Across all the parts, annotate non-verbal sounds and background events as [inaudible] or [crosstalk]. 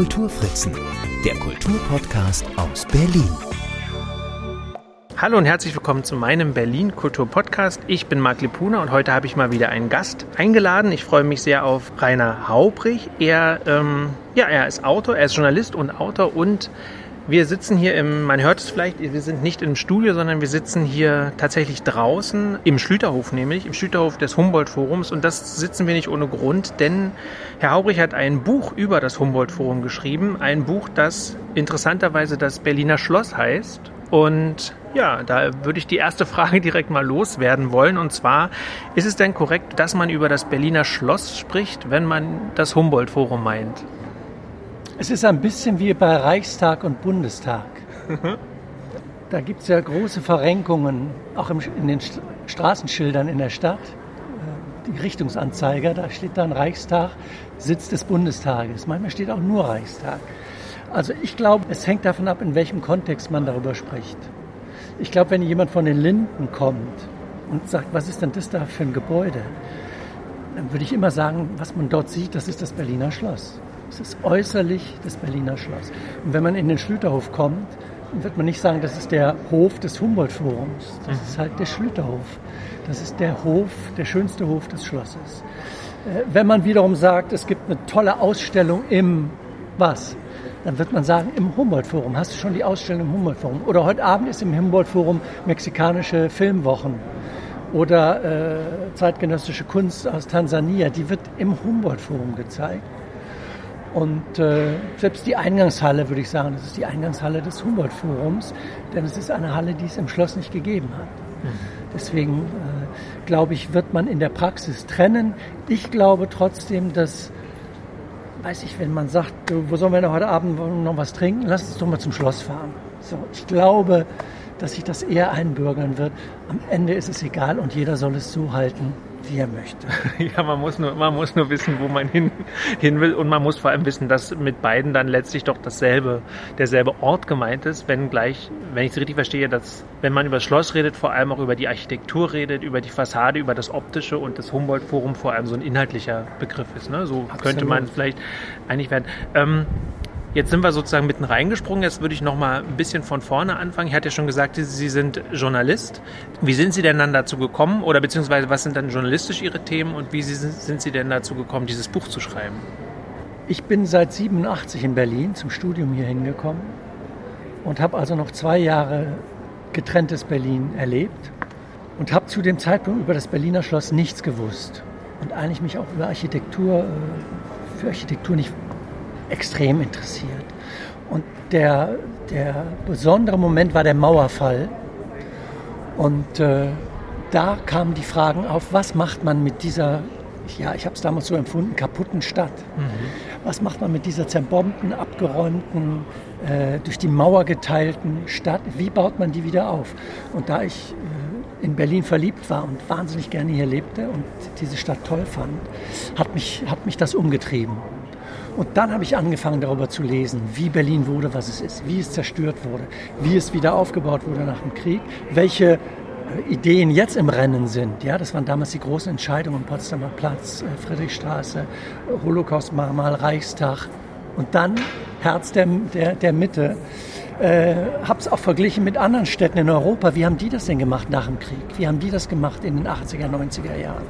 Kulturfritzen, der Kulturpodcast aus Berlin. Hallo und herzlich willkommen zu meinem Berlin Kultur Podcast. Ich bin Marc Lepuna und heute habe ich mal wieder einen Gast eingeladen. Ich freue mich sehr auf Rainer Haubrich. Er, ähm, ja, er ist Autor, er ist Journalist und Autor und wir sitzen hier im, man hört es vielleicht, wir sind nicht im Studio, sondern wir sitzen hier tatsächlich draußen, im Schlüterhof nämlich, im Schlüterhof des Humboldt-Forums. Und das sitzen wir nicht ohne Grund, denn Herr Haubrich hat ein Buch über das Humboldt-Forum geschrieben. Ein Buch, das interessanterweise das Berliner Schloss heißt. Und ja, da würde ich die erste Frage [laughs] direkt mal loswerden wollen. Und zwar, ist es denn korrekt, dass man über das Berliner Schloss spricht, wenn man das Humboldt-Forum meint? Es ist ein bisschen wie bei Reichstag und Bundestag. Da gibt es ja große Verrenkungen, auch in den Straßenschildern in der Stadt. Die Richtungsanzeiger, da steht dann Reichstag, Sitz des Bundestages. Manchmal steht auch nur Reichstag. Also ich glaube, es hängt davon ab, in welchem Kontext man darüber spricht. Ich glaube, wenn jemand von den Linden kommt und sagt, was ist denn das da für ein Gebäude, dann würde ich immer sagen, was man dort sieht, das ist das Berliner Schloss. Es ist äußerlich das Berliner Schloss. Und wenn man in den Schlüterhof kommt, wird man nicht sagen, das ist der Hof des Humboldt-Forums. Das mhm. ist halt der Schlüterhof. Das ist der Hof, der schönste Hof des Schlosses. Äh, wenn man wiederum sagt, es gibt eine tolle Ausstellung im was? Dann wird man sagen, im Humboldt-Forum. Hast du schon die Ausstellung im Humboldt-Forum? Oder heute Abend ist im Humboldt-Forum mexikanische Filmwochen oder äh, zeitgenössische Kunst aus Tansania. Die wird im Humboldt-Forum gezeigt. Und äh, selbst die Eingangshalle, würde ich sagen, das ist die Eingangshalle des Humboldt-Forums, denn es ist eine Halle, die es im Schloss nicht gegeben hat. Mhm. Deswegen äh, glaube ich, wird man in der Praxis trennen. Ich glaube trotzdem, dass, weiß ich, wenn man sagt, wo sollen wir denn heute Abend noch was trinken, lass uns doch mal zum Schloss fahren. So, ich glaube, dass sich das eher einbürgern wird. Am Ende ist es egal und jeder soll es so halten, wie er möchte. [laughs] Ja, man muss nur, man muss nur wissen, wo man hin, hin will und man muss vor allem wissen, dass mit beiden dann letztlich doch dasselbe, derselbe Ort gemeint ist, wenn gleich, wenn ich es richtig verstehe, dass, wenn man über das Schloss redet, vor allem auch über die Architektur redet, über die Fassade, über das Optische und das Humboldt-Forum vor allem so ein inhaltlicher Begriff ist. Ne? So Absolut. könnte man vielleicht einig werden. Ähm, Jetzt sind wir sozusagen mitten reingesprungen. Jetzt würde ich noch mal ein bisschen von vorne anfangen. Ich hatte ja schon gesagt, Sie sind Journalist. Wie sind Sie denn dann dazu gekommen? Oder beziehungsweise was sind dann journalistisch Ihre Themen und wie sind Sie denn dazu gekommen, dieses Buch zu schreiben? Ich bin seit 87 in Berlin zum Studium hier hingekommen und habe also noch zwei Jahre getrenntes Berlin erlebt und habe zu dem Zeitpunkt über das Berliner Schloss nichts gewusst und eigentlich mich auch über Architektur, äh, für Architektur nicht extrem interessiert. Und der, der besondere Moment war der Mauerfall. Und äh, da kamen die Fragen auf, was macht man mit dieser, ja, ich habe es damals so empfunden, kaputten Stadt? Mhm. Was macht man mit dieser zerbombten, abgeräumten, äh, durch die Mauer geteilten Stadt? Wie baut man die wieder auf? Und da ich äh, in Berlin verliebt war und wahnsinnig gerne hier lebte und diese Stadt toll fand, hat mich, hat mich das umgetrieben. Und dann habe ich angefangen darüber zu lesen, wie Berlin wurde, was es ist, wie es zerstört wurde, wie es wieder aufgebaut wurde nach dem Krieg, welche äh, Ideen jetzt im Rennen sind. Ja, das waren damals die großen Entscheidungen, Potsdamer Platz, äh, Friedrichstraße, Holocaust-Mahnmal, Reichstag und dann Herz der, der, der Mitte. Äh, habe es auch verglichen mit anderen Städten in Europa. Wie haben die das denn gemacht nach dem Krieg? Wie haben die das gemacht in den 80er, 90er Jahren?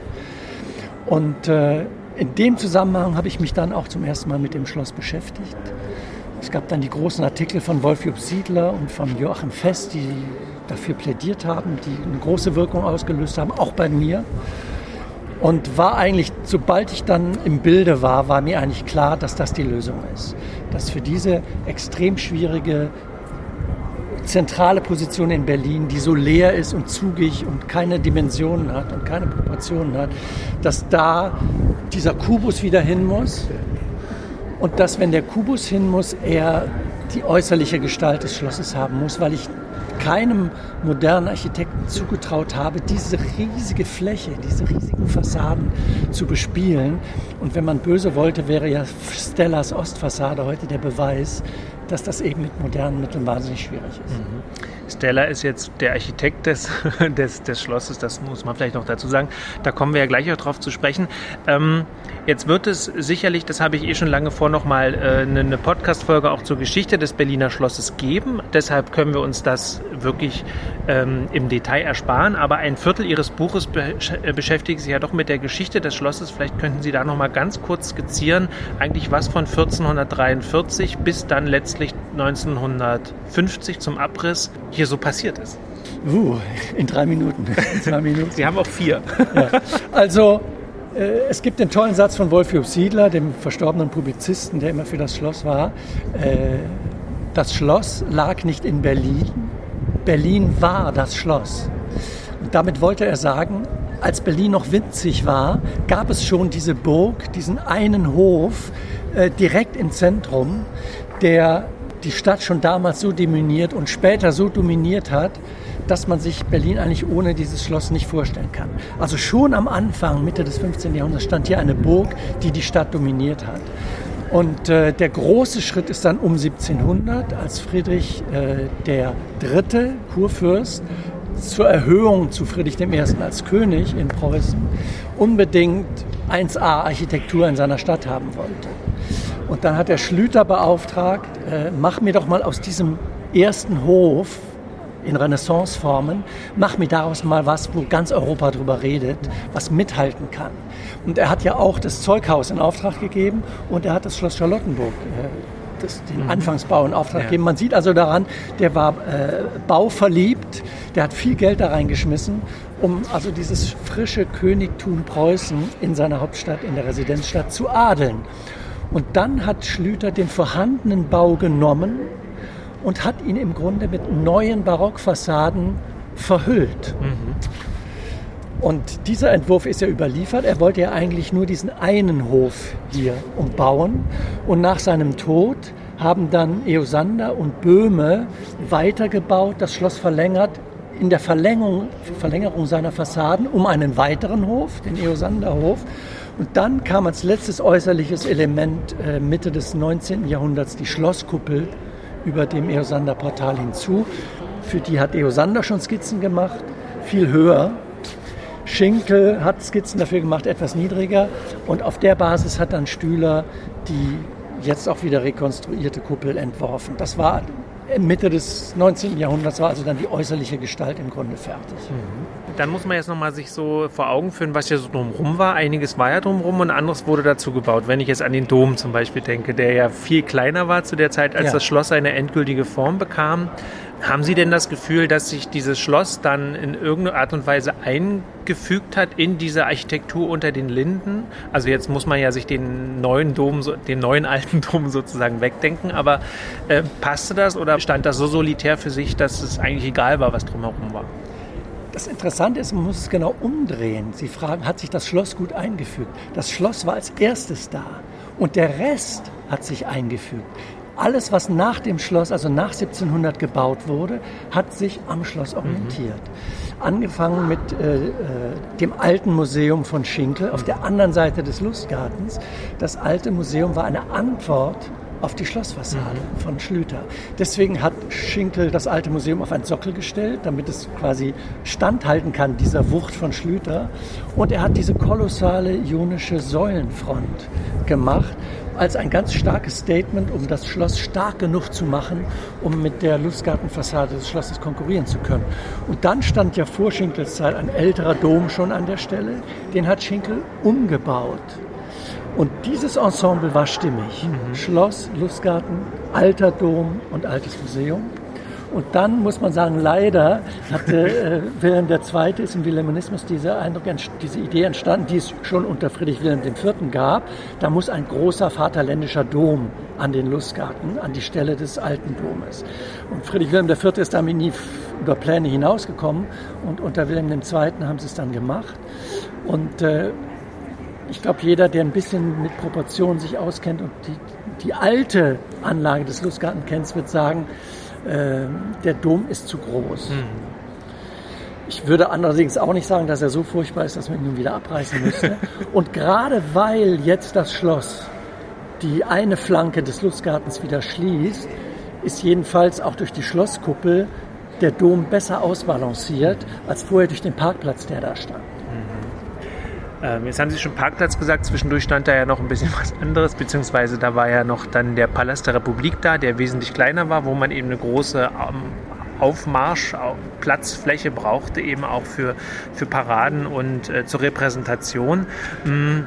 Und äh, in dem Zusammenhang habe ich mich dann auch zum ersten Mal mit dem Schloss beschäftigt. Es gab dann die großen Artikel von Wolf-Jupp Siedler und von Joachim Fest, die dafür plädiert haben, die eine große Wirkung ausgelöst haben, auch bei mir. Und war eigentlich, sobald ich dann im Bilde war, war mir eigentlich klar, dass das die Lösung ist. Dass für diese extrem schwierige zentrale Position in Berlin, die so leer ist und zugig und keine Dimensionen hat und keine Proportionen hat, dass da dieser Kubus wieder hin muss und dass, wenn der Kubus hin muss, er die äußerliche Gestalt des Schlosses haben muss, weil ich keinem modernen Architekten zugetraut habe, diese riesige Fläche, diese riesigen Fassaden zu bespielen. Und wenn man böse wollte, wäre ja Stellas Ostfassade heute der Beweis, dass das eben mit modernen Mitteln wahnsinnig schwierig ist. Mhm. Stella ist jetzt der Architekt des, [laughs] des, des Schlosses, das muss man vielleicht noch dazu sagen. Da kommen wir ja gleich auch drauf zu sprechen. Ähm, jetzt wird es sicherlich, das habe ich eh schon lange vor, nochmal äh, eine, eine Podcast-Folge auch zur Geschichte des Berliner Schlosses geben. Deshalb können wir uns das wirklich ähm, im Detail ersparen. Aber ein Viertel Ihres Buches be äh, beschäftigt sich ja doch mit der Geschichte des Schlosses. Vielleicht könnten Sie da nochmal ganz kurz skizzieren, eigentlich was von 1443 bis dann letztlich 1950 zum Abriss hier so passiert ist. Uh, in drei Minuten. In [laughs] zwei Minuten. Sie haben auch vier. Ja. Also, äh, es gibt den tollen Satz von Wolfjub Siedler, dem verstorbenen Publizisten, der immer für das Schloss war. Äh, das Schloss lag nicht in Berlin, Berlin war das Schloss. Und damit wollte er sagen, als Berlin noch winzig war, gab es schon diese Burg, diesen einen Hof äh, direkt im Zentrum, der die Stadt schon damals so dominiert und später so dominiert hat, dass man sich Berlin eigentlich ohne dieses Schloss nicht vorstellen kann. Also schon am Anfang, Mitte des 15. Jahrhunderts, stand hier eine Burg, die die Stadt dominiert hat. Und äh, der große Schritt ist dann um 1700, als Friedrich äh, der Dritte, Kurfürst, zur Erhöhung zu Friedrich I. als König in Preußen unbedingt 1a Architektur in seiner Stadt haben wollte. Und dann hat der Schlüter beauftragt, äh, mach mir doch mal aus diesem ersten Hof in Renaissanceformen, mach mir daraus mal was, wo ganz Europa drüber redet, was mithalten kann. Und er hat ja auch das Zeughaus in Auftrag gegeben und er hat das Schloss Charlottenburg äh, das, den mhm. Anfangsbau in Auftrag ja. gegeben. Man sieht also daran, der war äh, bauverliebt, der hat viel Geld da reingeschmissen, um also dieses frische Königtum Preußen in seiner Hauptstadt, in der Residenzstadt zu adeln. Und dann hat Schlüter den vorhandenen Bau genommen und hat ihn im Grunde mit neuen Barockfassaden verhüllt. Mhm. Und dieser Entwurf ist ja überliefert. Er wollte ja eigentlich nur diesen einen Hof hier umbauen. Und nach seinem Tod haben dann Eosander und Böhme weitergebaut, das Schloss verlängert, in der Verlängerung, Verlängerung seiner Fassaden um einen weiteren Hof, den Eosanderhof. Und dann kam als letztes äußerliches Element äh, Mitte des 19. Jahrhunderts die Schlosskuppel über dem Eosander-Portal hinzu. Für die hat Eosander schon Skizzen gemacht, viel höher. Schinkel hat Skizzen dafür gemacht, etwas niedriger. Und auf der Basis hat dann Stühler die jetzt auch wieder rekonstruierte Kuppel entworfen. Das war Mitte des 19. Jahrhunderts war also dann die äußerliche Gestalt im Grunde fertig. Mhm. Dann muss man jetzt nochmal sich so vor Augen führen, was ja so drumherum war. Einiges war ja drumherum und anderes wurde dazu gebaut. Wenn ich jetzt an den Dom zum Beispiel denke, der ja viel kleiner war zu der Zeit, als ja. das Schloss eine endgültige Form bekam. Haben Sie denn das Gefühl, dass sich dieses Schloss dann in irgendeiner Art und Weise eingefügt hat in diese Architektur unter den Linden? Also jetzt muss man ja sich den neuen Dom, den neuen alten [laughs] Dom sozusagen wegdenken, aber äh, passte das oder stand das so solitär für sich, dass es eigentlich egal war, was drumherum war? Das Interessante ist, man muss es genau umdrehen. Sie fragen, hat sich das Schloss gut eingefügt? Das Schloss war als erstes da und der Rest hat sich eingefügt alles, was nach dem Schloss, also nach 1700 gebaut wurde, hat sich am Schloss orientiert. Mhm. Angefangen mit äh, äh, dem alten Museum von Schinkel auf der anderen Seite des Lustgartens. Das alte Museum war eine Antwort auf die Schlossfassade mhm. von Schlüter. Deswegen hat Schinkel das alte Museum auf einen Sockel gestellt, damit es quasi standhalten kann, dieser Wucht von Schlüter. Und er hat diese kolossale ionische Säulenfront gemacht, als ein ganz starkes Statement, um das Schloss stark genug zu machen, um mit der Lustgartenfassade des Schlosses konkurrieren zu können. Und dann stand ja vor Schinkels Zeit ein älterer Dom schon an der Stelle. Den hat Schinkel umgebaut. Und dieses Ensemble war stimmig. Mhm. Schloss, Lustgarten, alter Dom und altes Museum. Und dann muss man sagen, leider hatte [laughs] äh, Wilhelm II. ist im Wilhelminismus diese, Eindruck, diese Idee entstanden, die es schon unter Friedrich Wilhelm IV. gab. Da muss ein großer vaterländischer Dom an den Lustgarten, an die Stelle des alten Domes. Und Friedrich Wilhelm IV. ist damit nie über Pläne hinausgekommen. Und unter Wilhelm II. haben sie es dann gemacht. Und äh, ich glaube, jeder, der ein bisschen mit Proportionen sich auskennt und die, die alte Anlage des Lustgarten kennt, wird sagen, äh, der Dom ist zu groß. Hm. Ich würde andererseits auch nicht sagen, dass er so furchtbar ist, dass man ihn nun wieder abreißen müsste. [laughs] Und gerade weil jetzt das Schloss die eine Flanke des Lustgartens wieder schließt, ist jedenfalls auch durch die Schlosskuppel der Dom besser ausbalanciert als vorher durch den Parkplatz, der da stand. Ähm, jetzt haben Sie schon Parkplatz gesagt, zwischendurch stand da ja noch ein bisschen [laughs] was anderes, beziehungsweise da war ja noch dann der Palast der Republik da, der wesentlich kleiner war, wo man eben eine große ähm, Aufmarsch, Platzfläche brauchte, eben auch für, für Paraden und äh, zur Repräsentation. Mhm.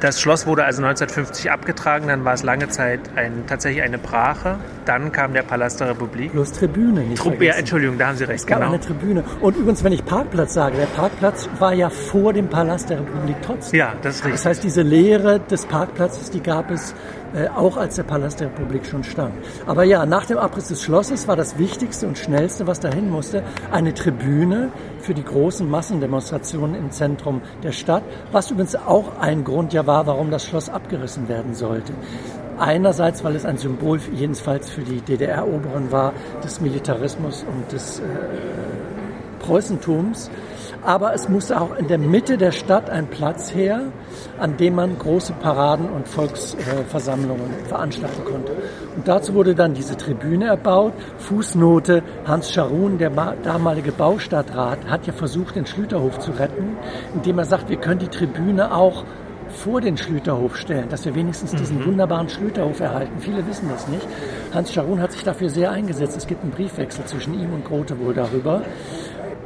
Das Schloss wurde also 1950 abgetragen, dann war es lange Zeit ein, tatsächlich eine Brache. Dann kam der Palast der Republik. Bloß Tribüne, nicht Trub, Ja, Entschuldigung, da haben Sie recht. Es gab genau. eine Tribüne. Und übrigens, wenn ich Parkplatz sage, der Parkplatz war ja vor dem Palast der Republik trotzdem. Ja, das ist richtig. Das heißt, diese Leere des Parkplatzes, die gab es äh, auch als der Palast der Republik schon stand. Aber ja, nach dem Abriss des Schlosses war das Wichtigste und Schnellste, was dahin musste, eine Tribüne für die großen Massendemonstrationen im Zentrum der Stadt, was übrigens auch ein Grund ja war, warum das Schloss abgerissen werden sollte. Einerseits, weil es ein Symbol jedenfalls für die DDR-Oberen war, des Militarismus und des äh, Preußentums aber es musste auch in der Mitte der Stadt ein Platz her, an dem man große Paraden und Volksversammlungen veranstalten konnte. Und dazu wurde dann diese Tribüne erbaut. Fußnote, Hans Scharun, der damalige Baustadtrat, hat ja versucht, den Schlüterhof zu retten, indem er sagt, wir können die Tribüne auch vor den Schlüterhof stellen, dass wir wenigstens diesen mhm. wunderbaren Schlüterhof erhalten. Viele wissen das nicht. Hans Scharun hat sich dafür sehr eingesetzt. Es gibt einen Briefwechsel zwischen ihm und Grote wohl darüber.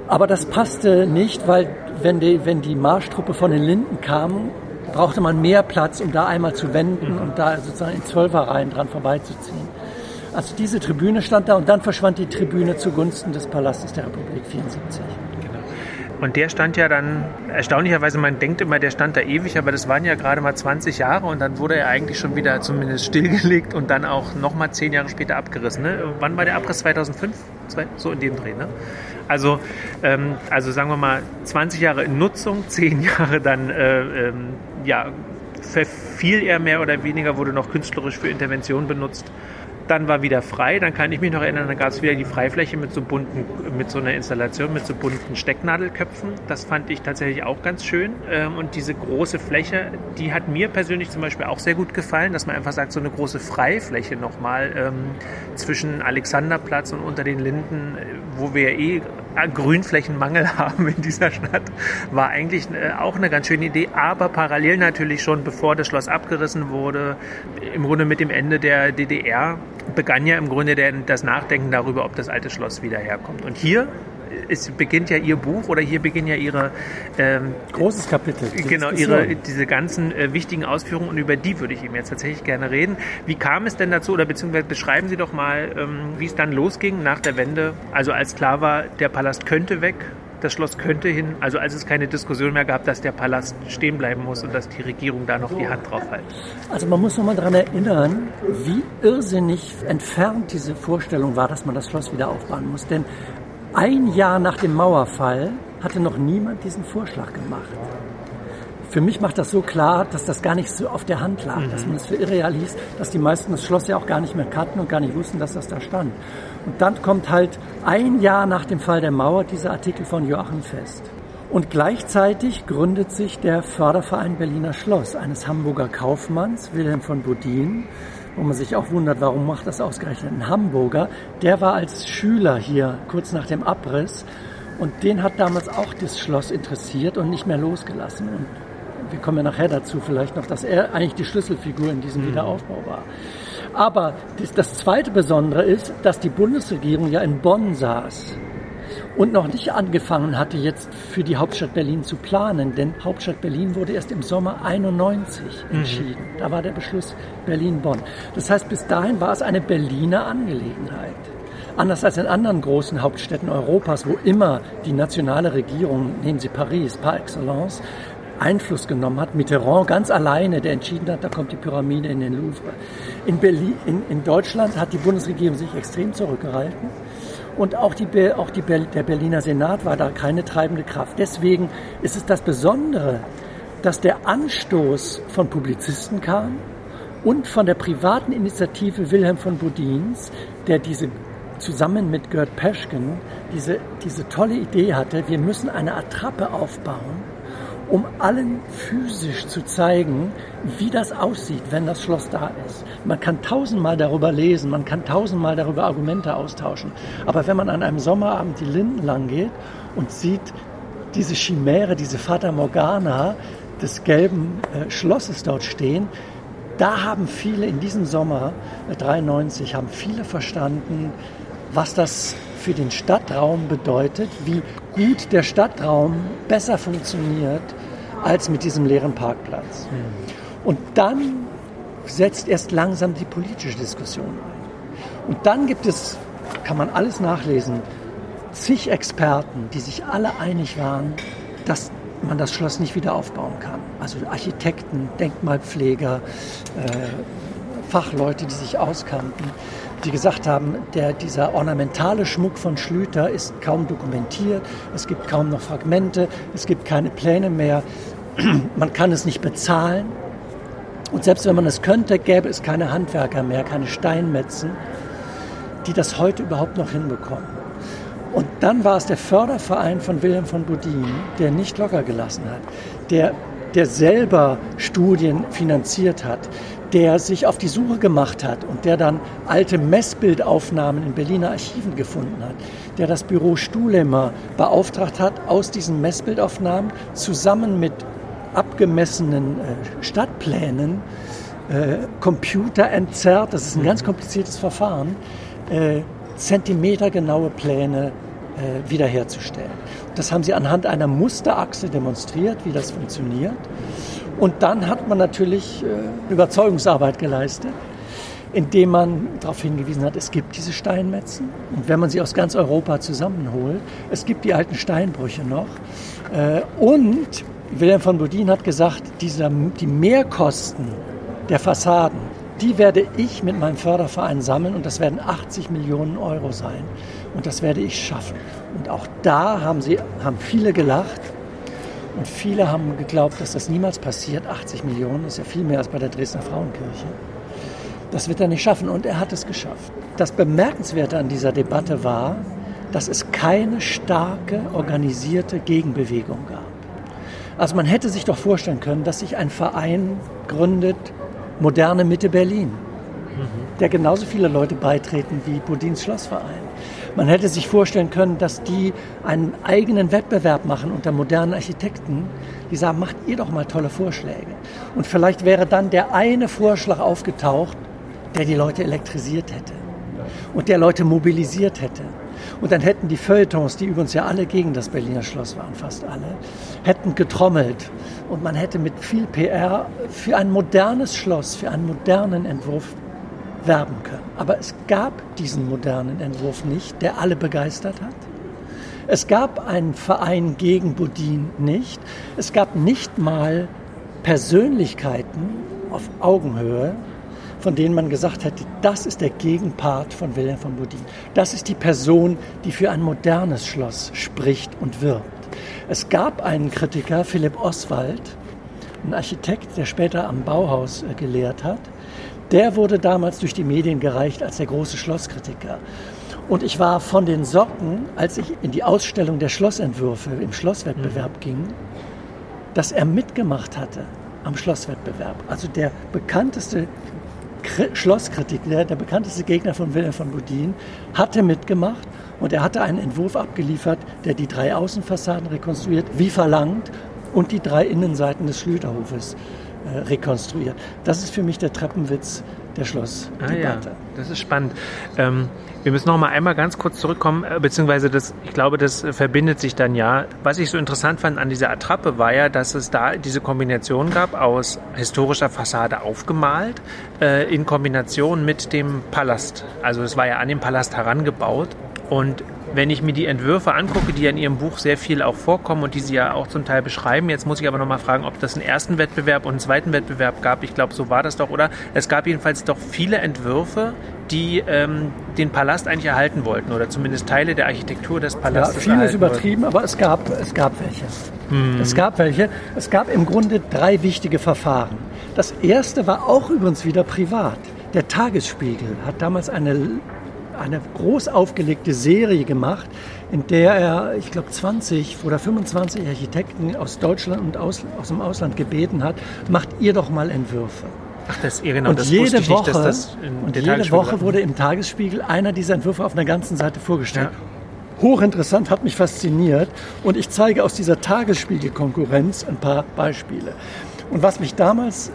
Aber das passte nicht, weil wenn die, wenn die Marschtruppe von den Linden kam, brauchte man mehr Platz, um da einmal zu wenden und da sozusagen in Zwölferreihen dran vorbeizuziehen. Also diese Tribüne stand da und dann verschwand die Tribüne zugunsten des Palastes der Republik 74. Und der stand ja dann, erstaunlicherweise, man denkt immer, der stand da ewig, aber das waren ja gerade mal 20 Jahre und dann wurde er eigentlich schon wieder zumindest stillgelegt und dann auch nochmal 10 Jahre später abgerissen. Ne? Wann war der Abriss? 2005? So in dem Dreh, ne? Also, ähm, also sagen wir mal 20 Jahre in Nutzung, 10 [laughs] Jahre dann, äh, ähm, ja, verfiel er mehr oder weniger, wurde noch künstlerisch für Intervention benutzt. Dann war wieder frei, dann kann ich mich noch erinnern, dann gab es wieder die Freifläche mit so bunten, mit so einer Installation, mit so bunten Stecknadelköpfen. Das fand ich tatsächlich auch ganz schön. Ähm, und diese große Fläche, die hat mir persönlich zum Beispiel auch sehr gut gefallen, dass man einfach sagt, so eine große Freifläche nochmal ähm, zwischen Alexanderplatz und unter den Linden, äh, wo wir eh Grünflächenmangel [laughs] haben in dieser Stadt, war eigentlich äh, auch eine ganz schöne Idee, aber parallel natürlich schon, bevor das Schloss abgerissen wurde, im Grunde mit dem Ende der DDR, begann ja im Grunde das Nachdenken darüber, ob das alte Schloss wieder herkommt. Und hier es beginnt ja Ihr Buch oder hier beginnen ja Ihre ähm, großes Kapitel. Genau, Ihre diese ganzen äh, wichtigen Ausführungen und über die würde ich Ihnen jetzt tatsächlich gerne reden. Wie kam es denn dazu oder beziehungsweise beschreiben Sie doch mal, ähm, wie es dann losging nach der Wende? Also als klar war, der Palast könnte weg, das Schloss könnte hin, also als es keine Diskussion mehr gab, dass der Palast stehen bleiben muss und dass die Regierung da noch die Hand drauf hält. Also man muss noch mal daran erinnern, wie irrsinnig entfernt diese Vorstellung war, dass man das Schloss wieder aufbauen muss. Denn ein Jahr nach dem Mauerfall hatte noch niemand diesen Vorschlag gemacht. Für mich macht das so klar, dass das gar nicht so auf der Hand lag, mhm. dass man es für irreal hieß, dass die meisten das Schloss ja auch gar nicht mehr kannten und gar nicht wussten, dass das da stand. Und dann kommt halt ein Jahr nach dem Fall der Mauer dieser Artikel von Joachim Fest. Und gleichzeitig gründet sich der Förderverein Berliner Schloss eines Hamburger Kaufmanns, Wilhelm von Bodin, wo man sich auch wundert, warum macht das ausgerechnet ein Hamburger. Der war als Schüler hier kurz nach dem Abriss und den hat damals auch das Schloss interessiert und nicht mehr losgelassen. Und wir kommen ja nachher dazu vielleicht noch, dass er eigentlich die Schlüsselfigur in diesem mhm. Wiederaufbau war. Aber das, das zweite Besondere ist, dass die Bundesregierung ja in Bonn saß und noch nicht angefangen hatte, jetzt für die Hauptstadt Berlin zu planen, denn Hauptstadt Berlin wurde erst im Sommer 91 mhm. entschieden. Mhm. Da war der Beschluss Berlin-Bonn. Das heißt, bis dahin war es eine Berliner Angelegenheit. Anders als in anderen großen Hauptstädten Europas, wo immer die nationale Regierung, nehmen Sie Paris par excellence, Einfluss genommen hat. Mitterrand ganz alleine, der entschieden hat, da kommt die Pyramide in den Louvre. In, Berlin, in, in Deutschland hat die Bundesregierung sich extrem zurückgehalten. Und auch, die, auch die, der Berliner Senat war da keine treibende Kraft. Deswegen ist es das Besondere, dass der Anstoß von Publizisten kam und von der privaten Initiative Wilhelm von Bodins, der diese zusammen mit Gerd Peschken diese, diese tolle Idee hatte, wir müssen eine Attrappe aufbauen, um allen physisch zu zeigen, wie das aussieht, wenn das Schloss da ist. Man kann tausendmal darüber lesen, man kann tausendmal darüber Argumente austauschen. Aber wenn man an einem Sommerabend die Linden lang geht und sieht diese Chimäre, diese Fata Morgana des gelben äh, Schlosses dort stehen, da haben viele in diesem Sommer äh, 93 haben viele verstanden, was das für den Stadtraum bedeutet, wie gut der Stadtraum besser funktioniert als mit diesem leeren Parkplatz. Und dann setzt erst langsam die politische Diskussion ein. Und dann gibt es, kann man alles nachlesen, zig Experten, die sich alle einig waren, dass man das Schloss nicht wieder aufbauen kann. Also Architekten, Denkmalpfleger, äh, Fachleute, die sich auskannten die gesagt haben, der, dieser ornamentale Schmuck von Schlüter ist kaum dokumentiert, es gibt kaum noch Fragmente, es gibt keine Pläne mehr, [clears throat] man kann es nicht bezahlen. Und selbst wenn man es könnte, gäbe es keine Handwerker mehr, keine Steinmetzen, die das heute überhaupt noch hinbekommen. Und dann war es der Förderverein von Wilhelm von Bodin, der nicht locker gelassen hat, der, der selber Studien finanziert hat, der sich auf die Suche gemacht hat und der dann alte Messbildaufnahmen in Berliner Archiven gefunden hat, der das Büro Stuhlemer beauftragt hat, aus diesen Messbildaufnahmen zusammen mit abgemessenen äh, Stadtplänen äh, Computer entzerrt, das ist ein ganz kompliziertes Verfahren, äh, zentimetergenaue Pläne wiederherzustellen. Das haben sie anhand einer Musterachse demonstriert, wie das funktioniert. Und dann hat man natürlich Überzeugungsarbeit geleistet, indem man darauf hingewiesen hat, es gibt diese Steinmetzen. Und wenn man sie aus ganz Europa zusammenholt, es gibt die alten Steinbrüche noch. Und Wilhelm von Bodin hat gesagt, dieser, die Mehrkosten der Fassaden, die werde ich mit meinem Förderverein sammeln und das werden 80 Millionen Euro sein. Und das werde ich schaffen. Und auch da haben, sie, haben viele gelacht und viele haben geglaubt, dass das niemals passiert. 80 Millionen ist ja viel mehr als bei der Dresdner Frauenkirche. Das wird er nicht schaffen und er hat es geschafft. Das Bemerkenswerte an dieser Debatte war, dass es keine starke, organisierte Gegenbewegung gab. Also man hätte sich doch vorstellen können, dass sich ein Verein gründet, Moderne Mitte Berlin, der genauso viele Leute beitreten wie Bodins Schlossverein. Man hätte sich vorstellen können, dass die einen eigenen Wettbewerb machen unter modernen Architekten, die sagen, macht ihr doch mal tolle Vorschläge. Und vielleicht wäre dann der eine Vorschlag aufgetaucht, der die Leute elektrisiert hätte und der Leute mobilisiert hätte. Und dann hätten die Feuilletons, die übrigens ja alle gegen das Berliner Schloss waren, fast alle, hätten getrommelt. Und man hätte mit viel PR für ein modernes Schloss, für einen modernen Entwurf werben können. Aber es gab diesen modernen Entwurf nicht, der alle begeistert hat. Es gab einen Verein gegen Bodin nicht. Es gab nicht mal Persönlichkeiten auf Augenhöhe, von denen man gesagt hätte, das ist der Gegenpart von Wilhelm von Bodin. Das ist die Person, die für ein modernes Schloss spricht und wirbt. Es gab einen Kritiker, Philipp Oswald, ein Architekt, der später am Bauhaus äh, gelehrt hat, der wurde damals durch die Medien gereicht als der große Schlosskritiker. Und ich war von den Sorgen, als ich in die Ausstellung der Schlossentwürfe im Schlosswettbewerb mhm. ging, dass er mitgemacht hatte am Schlosswettbewerb. Also der bekannteste Schlosskritiker, der bekannteste Gegner von Wilhelm von Bodin, hatte mitgemacht und er hatte einen Entwurf abgeliefert, der die drei Außenfassaden rekonstruiert, wie verlangt, und die drei Innenseiten des Schlüterhofes äh, rekonstruiert. Das ist für mich der Treppenwitz der Schlossdebatte. Ah, ja. Das ist spannend. Ähm, wir müssen noch mal einmal ganz kurz zurückkommen, äh, beziehungsweise das, ich glaube, das verbindet sich dann ja. Was ich so interessant fand an dieser Attrappe war ja, dass es da diese Kombination gab aus historischer Fassade aufgemalt äh, in Kombination mit dem Palast. Also es war ja an den Palast herangebaut und wenn ich mir die Entwürfe angucke, die ja in Ihrem Buch sehr viel auch vorkommen und die Sie ja auch zum Teil beschreiben, jetzt muss ich aber nochmal fragen, ob das einen ersten Wettbewerb und einen zweiten Wettbewerb gab. Ich glaube, so war das doch, oder? Es gab jedenfalls doch viele Entwürfe, die ähm, den Palast eigentlich erhalten wollten oder zumindest Teile der Architektur des Palastes. Ja, vieles übertrieben, wollten. aber es gab, es gab welche. Hm. Es gab welche. Es gab im Grunde drei wichtige Verfahren. Das erste war auch übrigens wieder privat. Der Tagesspiegel hat damals eine eine groß aufgelegte Serie gemacht, in der er, ich glaube, 20 oder 25 Architekten aus Deutschland und aus, aus dem Ausland gebeten hat, macht ihr doch mal Entwürfe. Ach, das, ja, genau, und das jede wusste Woche, ich nicht, das und jede Woche wurde im Tagesspiegel einer dieser Entwürfe auf einer ganzen Seite vorgestellt. Ja. Hochinteressant, hat mich fasziniert. Und ich zeige aus dieser Tagesspiegel-Konkurrenz ein paar Beispiele. Und was mich damals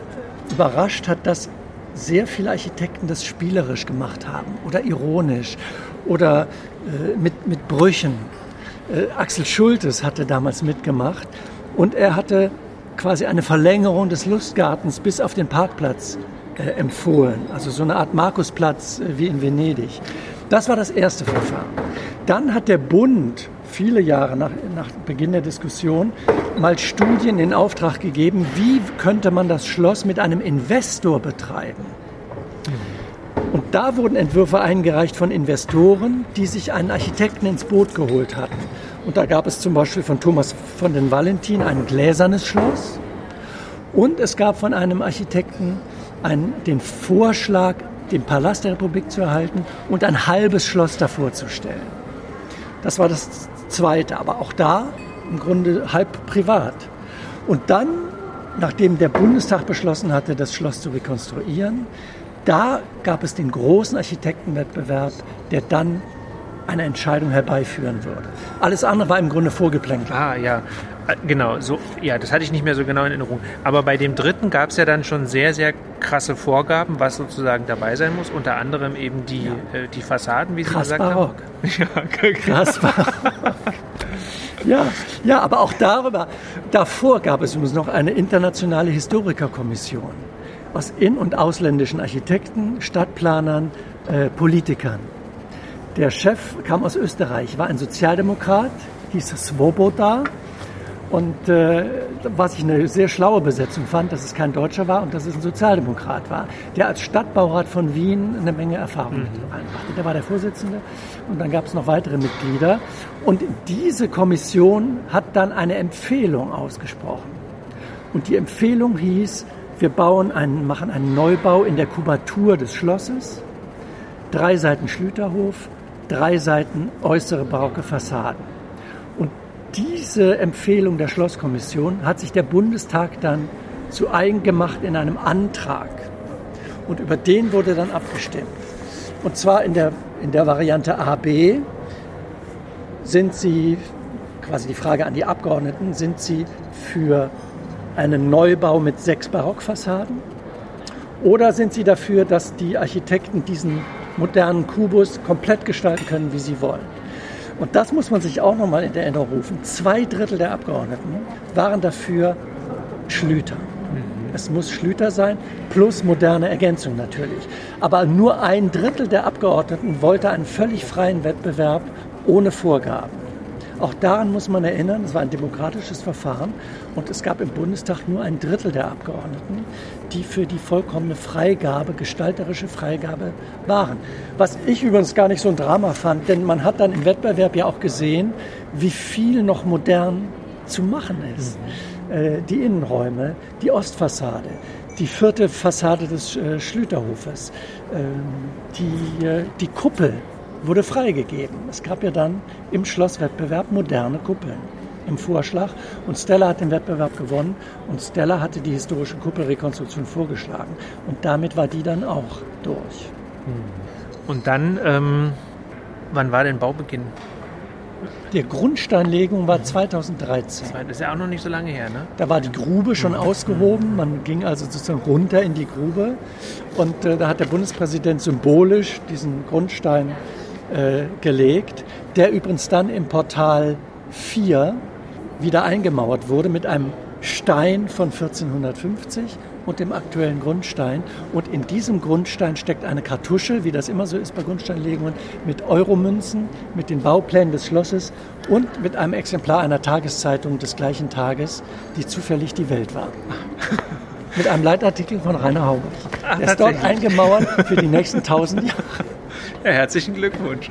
überrascht hat, dass sehr viele Architekten das spielerisch gemacht haben oder ironisch oder äh, mit, mit Brüchen. Äh, Axel Schultes hatte damals mitgemacht und er hatte quasi eine Verlängerung des Lustgartens bis auf den Parkplatz äh, empfohlen. Also so eine Art Markusplatz äh, wie in Venedig. Das war das erste Verfahren. Dann hat der Bund viele Jahre nach, nach Beginn der Diskussion mal Studien in Auftrag gegeben, wie könnte man das Schloss mit einem Investor betreiben. Und da wurden Entwürfe eingereicht von Investoren, die sich einen Architekten ins Boot geholt hatten. Und da gab es zum Beispiel von Thomas von den Valentin ein gläsernes Schloss. Und es gab von einem Architekten einen, den Vorschlag, den Palast der Republik zu erhalten und ein halbes Schloss davor zu stellen. Das war das Zweite, aber auch da im Grunde halb privat. Und dann, nachdem der Bundestag beschlossen hatte, das Schloss zu rekonstruieren, da gab es den großen Architektenwettbewerb, der dann eine Entscheidung herbeiführen würde. Alles andere war im Grunde vorgeplänkelt. Ah, ja. Äh, Genau, so, ja, das hatte ich nicht mehr so genau in Erinnerung. Aber bei dem dritten gab es ja dann schon sehr, sehr krasse Vorgaben, was sozusagen dabei sein muss. Unter anderem eben die, äh, die Fassaden, wie Sie Krass gesagt barock. haben. [laughs] Ja, Krass barock. Ja, ja, aber auch darüber, davor gab es übrigens noch eine internationale Historikerkommission aus in- und ausländischen Architekten, Stadtplanern, äh, Politikern. Der Chef kam aus Österreich, war ein Sozialdemokrat, hieß Svoboda. Und äh, was ich eine sehr schlaue Besetzung fand, dass es kein Deutscher war und dass es ein Sozialdemokrat war, der als Stadtbaurat von Wien eine Menge Erfahrung mit einbrachte. Der war der Vorsitzende und dann gab es noch weitere Mitglieder. Und diese Kommission hat dann eine Empfehlung ausgesprochen. Und die Empfehlung hieß, wir bauen einen, machen einen Neubau in der Kubatur des Schlosses, drei Seiten Schlüterhof, drei Seiten äußere barocke Fassaden. Diese Empfehlung der Schlosskommission hat sich der Bundestag dann zu eigen gemacht in einem Antrag. Und über den wurde dann abgestimmt. Und zwar in der, in der Variante AB sind Sie, quasi die Frage an die Abgeordneten, sind Sie für einen Neubau mit sechs Barockfassaden? Oder sind Sie dafür, dass die Architekten diesen modernen Kubus komplett gestalten können, wie sie wollen? Und das muss man sich auch nochmal in Erinnerung rufen. Zwei Drittel der Abgeordneten waren dafür Schlüter. Es muss Schlüter sein, plus moderne Ergänzung natürlich. Aber nur ein Drittel der Abgeordneten wollte einen völlig freien Wettbewerb ohne Vorgaben. Auch daran muss man erinnern, es war ein demokratisches Verfahren und es gab im Bundestag nur ein Drittel der Abgeordneten, die für die vollkommene Freigabe, gestalterische Freigabe waren. Was ich übrigens gar nicht so ein Drama fand, denn man hat dann im Wettbewerb ja auch gesehen, wie viel noch modern zu machen ist. Äh, Die Innenräume, die Ostfassade, die vierte Fassade des äh, Schlüterhofes, ähm, die, äh, die Kuppel wurde freigegeben. Es gab ja dann im Schlosswettbewerb moderne Kuppeln im Vorschlag und Stella hat den Wettbewerb gewonnen und Stella hatte die historische Kuppelrekonstruktion vorgeschlagen und damit war die dann auch durch. Und dann, ähm, wann war denn Baubeginn? Die Grundsteinlegung war 2013. Das ist ja auch noch nicht so lange her, ne? Da war die Grube schon ausgehoben. Man ging also sozusagen runter in die Grube. Und äh, da hat der Bundespräsident symbolisch diesen Grundstein äh, gelegt, der übrigens dann im Portal 4 wieder eingemauert wurde mit einem Stein von 1450 und dem aktuellen Grundstein. Und in diesem Grundstein steckt eine Kartusche, wie das immer so ist bei Grundsteinlegungen, mit Euromünzen, mit den Bauplänen des Schlosses und mit einem Exemplar einer Tageszeitung des gleichen Tages, die zufällig die Welt war. [laughs] mit einem Leitartikel von Rainer Haubrich. Der ist dort eingemauert für die nächsten tausend Jahre. Ja, herzlichen Glückwunsch.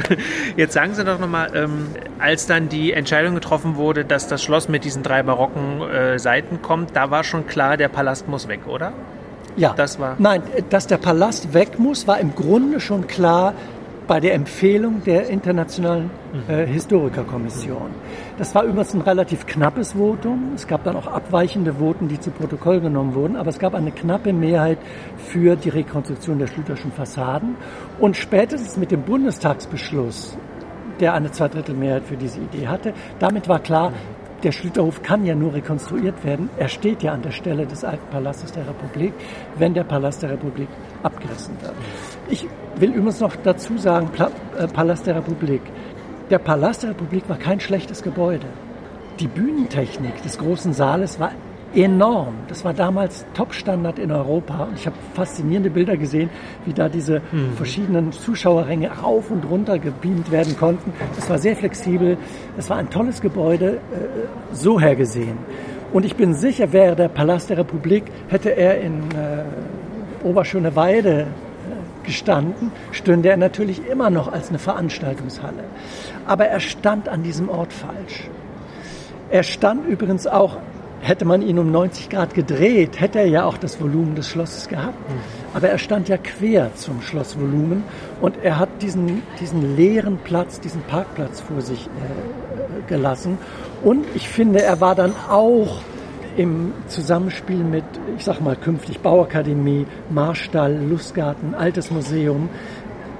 Jetzt sagen Sie doch nochmal, ähm, als dann die Entscheidung getroffen wurde, dass das Schloss mit diesen drei barocken äh, Seiten kommt, da war schon klar, der Palast muss weg, oder? Ja, Das war- Nein, dass der Palast weg muss, war im Grunde schon klar bei der Empfehlung der Internationalen äh, Historikerkommission. Das war übrigens ein relativ knappes Votum. Es gab dann auch abweichende Voten, die zu Protokoll genommen wurden, aber es gab eine knappe Mehrheit für die Rekonstruktion der Schlüterschen Fassaden. Und spätestens mit dem Bundestagsbeschluss, der eine Zweidrittelmehrheit für diese Idee hatte, damit war klar, der Schlüterhof kann ja nur rekonstruiert werden. Er steht ja an der Stelle des alten Palastes der Republik, wenn der Palast der Republik abgerissen wird. Ich will übrigens noch dazu sagen, äh, Palast der Republik. Der Palast der Republik war kein schlechtes Gebäude. Die Bühnentechnik des großen Saales war enorm. Das war damals Topstandard in Europa. Und ich habe faszinierende Bilder gesehen, wie da diese mhm. verschiedenen Zuschauerränge rauf und runter gebeamt werden konnten. Das war sehr flexibel. Das war ein tolles Gebäude, äh, so hergesehen. Und ich bin sicher, wäre der Palast der Republik, hätte er in äh, Oberschöneweide gestanden, stünde er natürlich immer noch als eine Veranstaltungshalle. Aber er stand an diesem Ort falsch. Er stand übrigens auch Hätte man ihn um 90 Grad gedreht, hätte er ja auch das Volumen des Schlosses gehabt. Aber er stand ja quer zum Schlossvolumen und er hat diesen, diesen leeren Platz, diesen Parkplatz vor sich äh, gelassen. Und ich finde, er war dann auch im Zusammenspiel mit, ich sag mal, künftig Bauakademie, Marstall, Lustgarten, Altes Museum,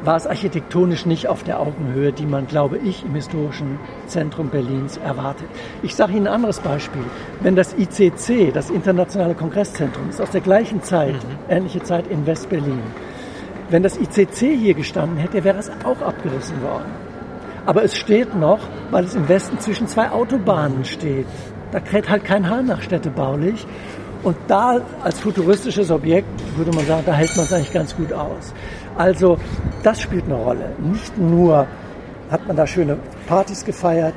war es architektonisch nicht auf der Augenhöhe, die man, glaube ich, im historischen Zentrum Berlins erwartet. Ich sage Ihnen ein anderes Beispiel. Wenn das ICC, das Internationale Kongresszentrum, ist aus der gleichen Zeit, mhm. ähnliche Zeit in West-Berlin, wenn das ICC hier gestanden hätte, wäre es auch abgerissen worden. Aber es steht noch, weil es im Westen zwischen zwei Autobahnen steht. Da kräht halt kein Hahn nach städtebaulich. Und da als futuristisches Objekt würde man sagen, da hält man es eigentlich ganz gut aus. Also das spielt eine Rolle. Nicht nur hat man da schöne Partys gefeiert,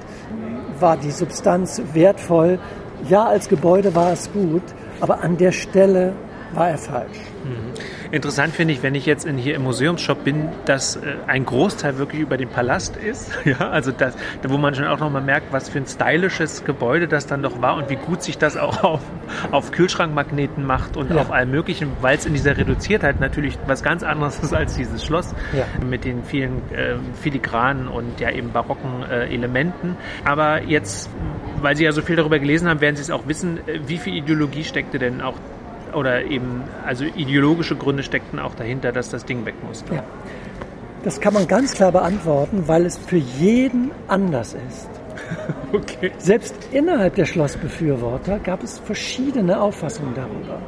war die Substanz wertvoll. Ja, als Gebäude war es gut, aber an der Stelle war er falsch. Mhm. Interessant finde ich, wenn ich jetzt in, hier im Museumsshop bin, dass äh, ein Großteil wirklich über den Palast ist. [laughs] Ja, also das, wo man schon auch nochmal merkt, was für ein stylisches Gebäude das dann doch war und wie gut sich das auch [laughs] auf, auf Kühlschrankmagneten macht und ja. auf allem Möglichen, weil es in dieser Reduziertheit natürlich was ganz anderes ist als dieses Schloss ja. mit den vielen äh, filigranen und ja eben barocken äh, Elementen. Aber jetzt, weil Sie ja so viel darüber gelesen haben, werden Sie es auch wissen, äh, wie viel Ideologie steckte denn auch oder eben, also ideologische Gründe steckten auch dahinter, dass das Ding weg musste. Ja. Das kann man ganz klar beantworten, weil es für jeden anders ist. [laughs] okay. Selbst innerhalb der Schlossbefürworter gab es verschiedene Auffassungen darüber.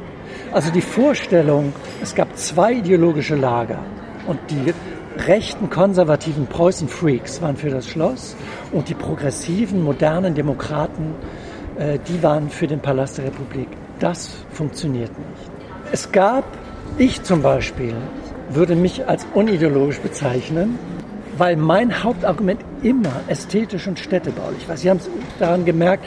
Also die Vorstellung, es gab zwei ideologische Lager und die rechten, konservativen Preußen-Freaks waren für das Schloss und die progressiven, modernen Demokraten, äh, die waren für den Palast der Republik. Das funktioniert nicht. Es gab, ich zum Beispiel, würde mich als unideologisch bezeichnen, weil mein Hauptargument immer ästhetisch und städtebaulich war. Sie haben es daran gemerkt,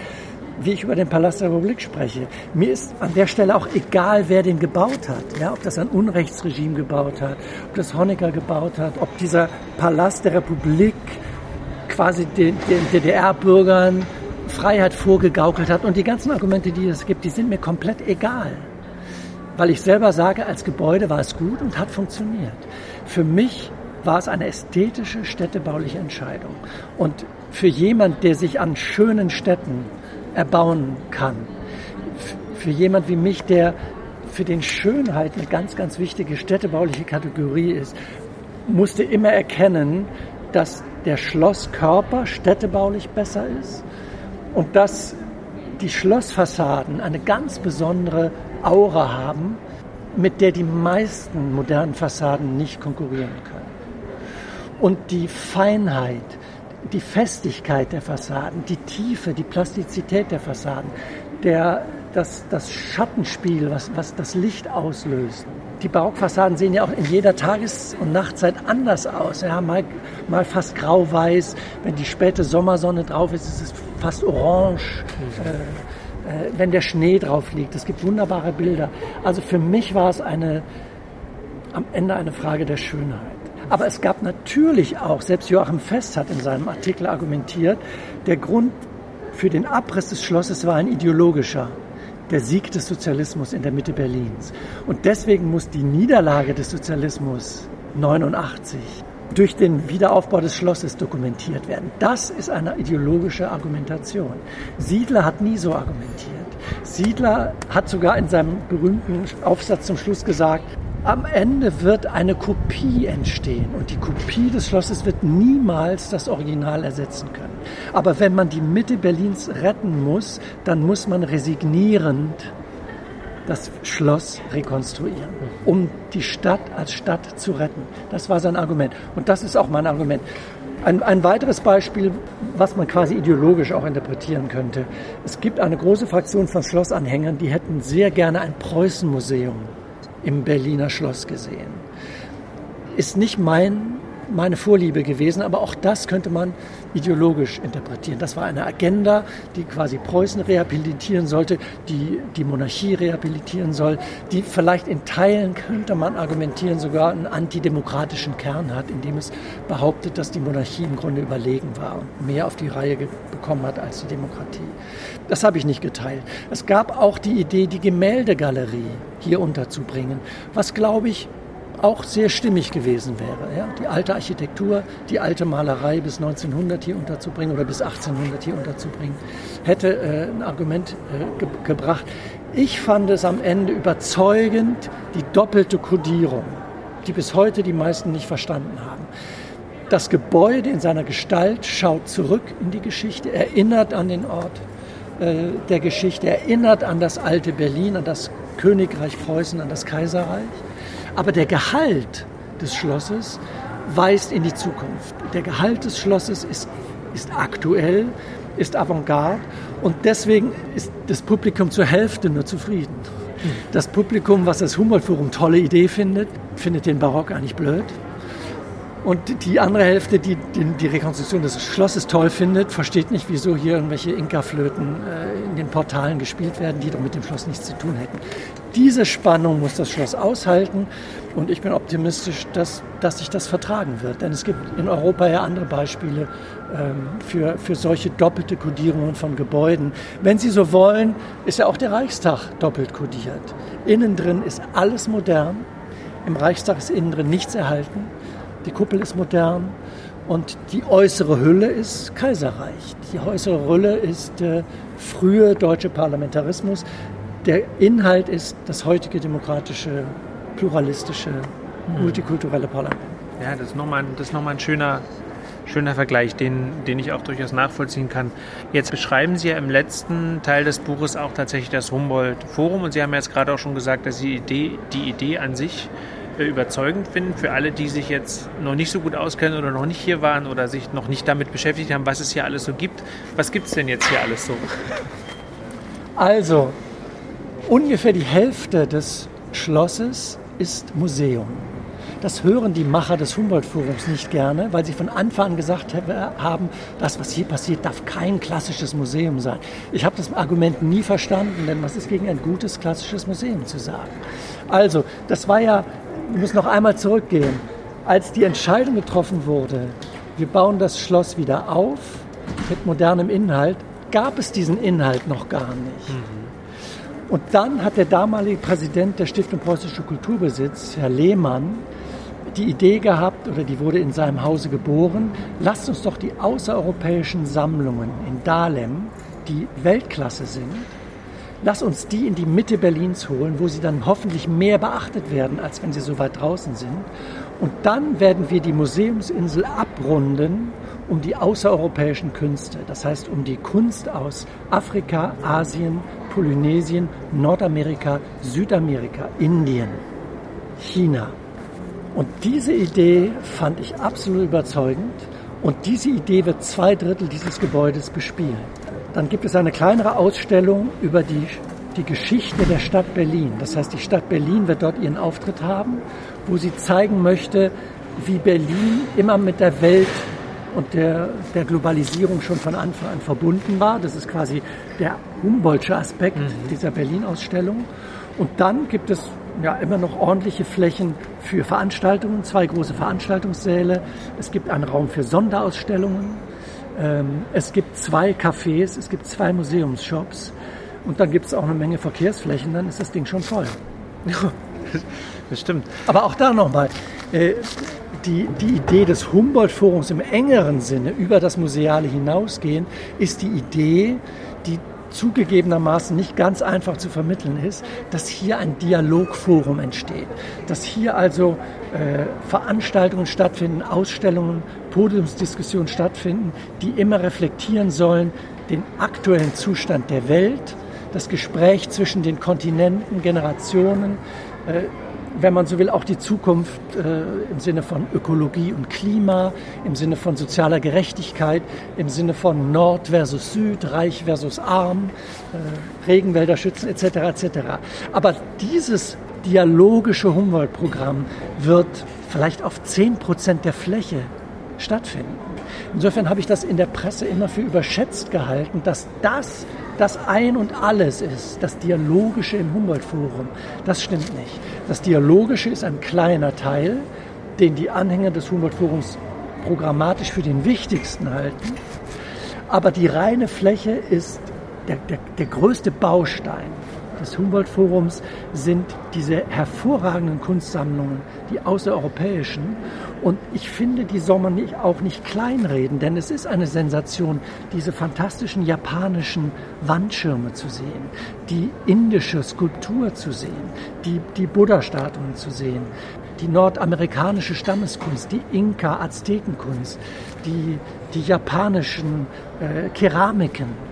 wie ich über den Palast der Republik spreche. Mir ist an der Stelle auch egal, wer den gebaut hat. Ja, ob das ein Unrechtsregime gebaut hat, ob das Honecker gebaut hat, ob dieser Palast der Republik quasi den, den DDR-Bürgern Freiheit vorgegaukelt hat. Und die ganzen Argumente, die es gibt, die sind mir komplett egal. Weil ich selber sage, als Gebäude war es gut und hat funktioniert. Für mich war es eine ästhetische, städtebauliche Entscheidung. Und für jemand, der sich an schönen Städten erbauen kann, für jemand wie mich, der für den Schönheit eine ganz, ganz wichtige städtebauliche Kategorie ist, musste immer erkennen, dass der Schlosskörper städtebaulich besser ist und dass die Schlossfassaden eine ganz besondere Aura haben, mit der die meisten modernen Fassaden nicht konkurrieren können. Und die Feinheit, die Festigkeit der Fassaden, die Tiefe, die Plastizität der Fassaden, der, das, das Schattenspiel, was, was das Licht auslöst. Die Barockfassaden sehen ja auch in jeder Tages- und Nachtzeit anders aus. Ja, mal, mal fast grau-weiß. Wenn die späte Sommersonne drauf ist, ist es fast orange. Äh, äh, wenn der Schnee drauf liegt. Es gibt wunderbare Bilder. Also für mich war es eine, am Ende eine Frage der Schönheit. Aber es gab natürlich auch, selbst Joachim Fest hat in seinem Artikel argumentiert, der Grund für den Abriss des Schlosses war ein ideologischer. Der Sieg des Sozialismus in der Mitte Berlins. Und deswegen muss die Niederlage des Sozialismus 89 durch den Wiederaufbau des Schlosses dokumentiert werden. Das ist eine ideologische Argumentation. Siedler hat nie so argumentiert. Siedler hat sogar in seinem berühmten Aufsatz zum Schluss gesagt, am Ende wird eine Kopie entstehen und die Kopie des Schlosses wird niemals das Original ersetzen können. Aber wenn man die Mitte Berlins retten muss, dann muss man resignierend das Schloss rekonstruieren, um die Stadt als Stadt zu retten. Das war sein Argument. Und das ist auch mein Argument. Ein, ein, weiteres Beispiel, was man quasi ideologisch auch interpretieren könnte. Es gibt eine große Fraktion von Schlossanhängern, die hätten sehr gerne ein Preußenmuseum im Berliner Schloss gesehen. Ist nicht mein meine Vorliebe gewesen, aber auch das könnte man ideologisch interpretieren. Das war eine Agenda, die quasi Preußen rehabilitieren sollte, die die Monarchie rehabilitieren soll, die vielleicht in Teilen, könnte man argumentieren, sogar einen antidemokratischen Kern hat, indem es behauptet, dass die Monarchie im Grunde überlegen war und mehr auf die Reihe bekommen hat als die Demokratie. Das habe ich nicht geteilt. Es gab auch die Idee, die Gemäldegalerie hier unterzubringen, was, glaube ich, auch sehr stimmig gewesen wäre. Ja? Die alte Architektur, die alte Malerei bis 1900 hier unterzubringen oder bis 1800 hier unterzubringen, hätte äh, ein Argument äh, ge gebracht. Ich fand es am Ende überzeugend, die doppelte Kodierung, die bis heute die meisten nicht verstanden haben. Das Gebäude in seiner Gestalt schaut zurück in die Geschichte, erinnert an den Ort äh, der Geschichte, erinnert an das alte Berlin, an das Königreich Preußen, an das Kaiserreich aber der Gehalt des Schlosses weist in die Zukunft. Der Gehalt des Schlosses ist, ist aktuell, ist Avantgarde und deswegen ist das Publikum zur Hälfte nur zufrieden. Das Publikum, was das Humboldt-Forum tolle Idee findet, findet den Barock eigentlich blöd. Und die andere Hälfte, die die Rekonstruktion des Schlosses toll findet, versteht nicht, wieso hier irgendwelche Inka-Flöten äh, in den Portalen gespielt werden, die doch mit dem Schloss nichts zu tun hätten. Diese Spannung muss das Schloss aushalten und ich bin optimistisch, dass, dass sich das vertragen wird. Denn es gibt in Europa ja andere Beispiele ähm, für, für solche doppelte Kodierungen von Gebäuden. Wenn Sie so wollen, ist ja auch der Reichstag doppelt kodiert. Innen drin ist alles modern, im Reichstag ist innen drin nichts erhalten. Die Kuppel ist modern und die äußere Hülle ist Kaiserreich. Die äußere Hülle ist äh, frühe deutsche Parlamentarismus. Der Inhalt ist das heutige demokratische, pluralistische, hm. multikulturelle Parlament. Ja, das ist nochmal, ist nochmal ein schöner, schöner Vergleich, den, den ich auch durchaus nachvollziehen kann. Jetzt beschreiben Sie ja im letzten Teil des Buches auch tatsächlich das Humboldt-Forum und Sie haben jetzt gerade auch schon gesagt, dass die Idee, die Idee an sich überzeugend finden für alle, die sich jetzt noch nicht so gut auskennen oder noch nicht hier waren oder sich noch nicht damit beschäftigt haben, was es hier alles so gibt. Was gibt es denn jetzt hier alles so? Also, ungefähr die Hälfte des Schlosses ist Museum. Das hören die Macher des Humboldt-Forums nicht gerne, weil sie von Anfang an gesagt haben, das, was hier passiert, darf kein klassisches Museum sein. Ich habe das Argument nie verstanden, denn was ist gegen ein gutes klassisches Museum zu sagen? Also, das war ja wir müssen noch einmal zurückgehen. Als die Entscheidung getroffen wurde, wir bauen das Schloss wieder auf mit modernem Inhalt, gab es diesen Inhalt noch gar nicht. Mhm. Und dann hat der damalige Präsident der Stiftung Preußischer Kulturbesitz, Herr Lehmann, die Idee gehabt, oder die wurde in seinem Hause geboren, lasst uns doch die außereuropäischen Sammlungen in Dahlem, die Weltklasse sind, Lass uns die in die Mitte Berlins holen, wo sie dann hoffentlich mehr beachtet werden, als wenn sie so weit draußen sind. Und dann werden wir die Museumsinsel abrunden um die außereuropäischen Künste. Das heißt um die Kunst aus Afrika, Asien, Polynesien, Nordamerika, Südamerika, Indien, China. Und diese Idee fand ich absolut überzeugend. Und diese Idee wird zwei Drittel dieses Gebäudes bespielen. Dann gibt es eine kleinere Ausstellung über die, die Geschichte der Stadt Berlin. Das heißt, die Stadt Berlin wird dort ihren Auftritt haben, wo sie zeigen möchte, wie Berlin immer mit der Welt und der, der Globalisierung schon von Anfang an verbunden war. Das ist quasi der Humboldtsche Aspekt mhm. dieser Berlin-Ausstellung. Und dann gibt es ja immer noch ordentliche Flächen für Veranstaltungen, zwei große Veranstaltungssäle. Es gibt einen Raum für Sonderausstellungen. Ähm, es gibt zwei Cafés, es gibt zwei Museumsshops und dann gibt es auch eine Menge Verkehrsflächen, dann ist das Ding schon voll. Ja, [laughs] das stimmt. Aber auch da nochmal, äh, die, die Idee des Humboldt-Forums im engeren Sinne über das Museale hinausgehen, ist die Idee, die zugegebenermaßen nicht ganz einfach zu vermitteln ist, dass hier ein Dialogforum entsteht, dass hier also äh, Veranstaltungen stattfinden, Ausstellungen, Podiumsdiskussionen stattfinden, die immer reflektieren sollen den aktuellen Zustand der Welt, das Gespräch zwischen den Kontinenten, Generationen, äh, wenn man so will, auch die Zukunft äh, im Sinne von Ökologie und Klima, im Sinne von sozialer Gerechtigkeit, im Sinne von Nord versus Süd, Reich versus Arm, äh, Regenwälder schützen etc. etc. Aber dieses dialogische Humboldt-Programm wird vielleicht auf 10 Prozent der Fläche stattfinden. Insofern habe ich das in der Presse immer für überschätzt gehalten, dass das das Ein und Alles ist, das Dialogische im Humboldt-Forum. Das stimmt nicht. Das Dialogische ist ein kleiner Teil, den die Anhänger des Humboldt-Forums programmatisch für den wichtigsten halten. Aber die reine Fläche ist der, der, der größte Baustein des Humboldt-Forums sind diese hervorragenden Kunstsammlungen, die außereuropäischen. Und ich finde, die soll man nicht, auch nicht kleinreden, denn es ist eine Sensation, diese fantastischen japanischen Wandschirme zu sehen, die indische Skulptur zu sehen, die, die Buddha-Statuen zu sehen, die nordamerikanische Stammeskunst, die Inka-Aztekenkunst, die, die japanischen äh, Keramiken,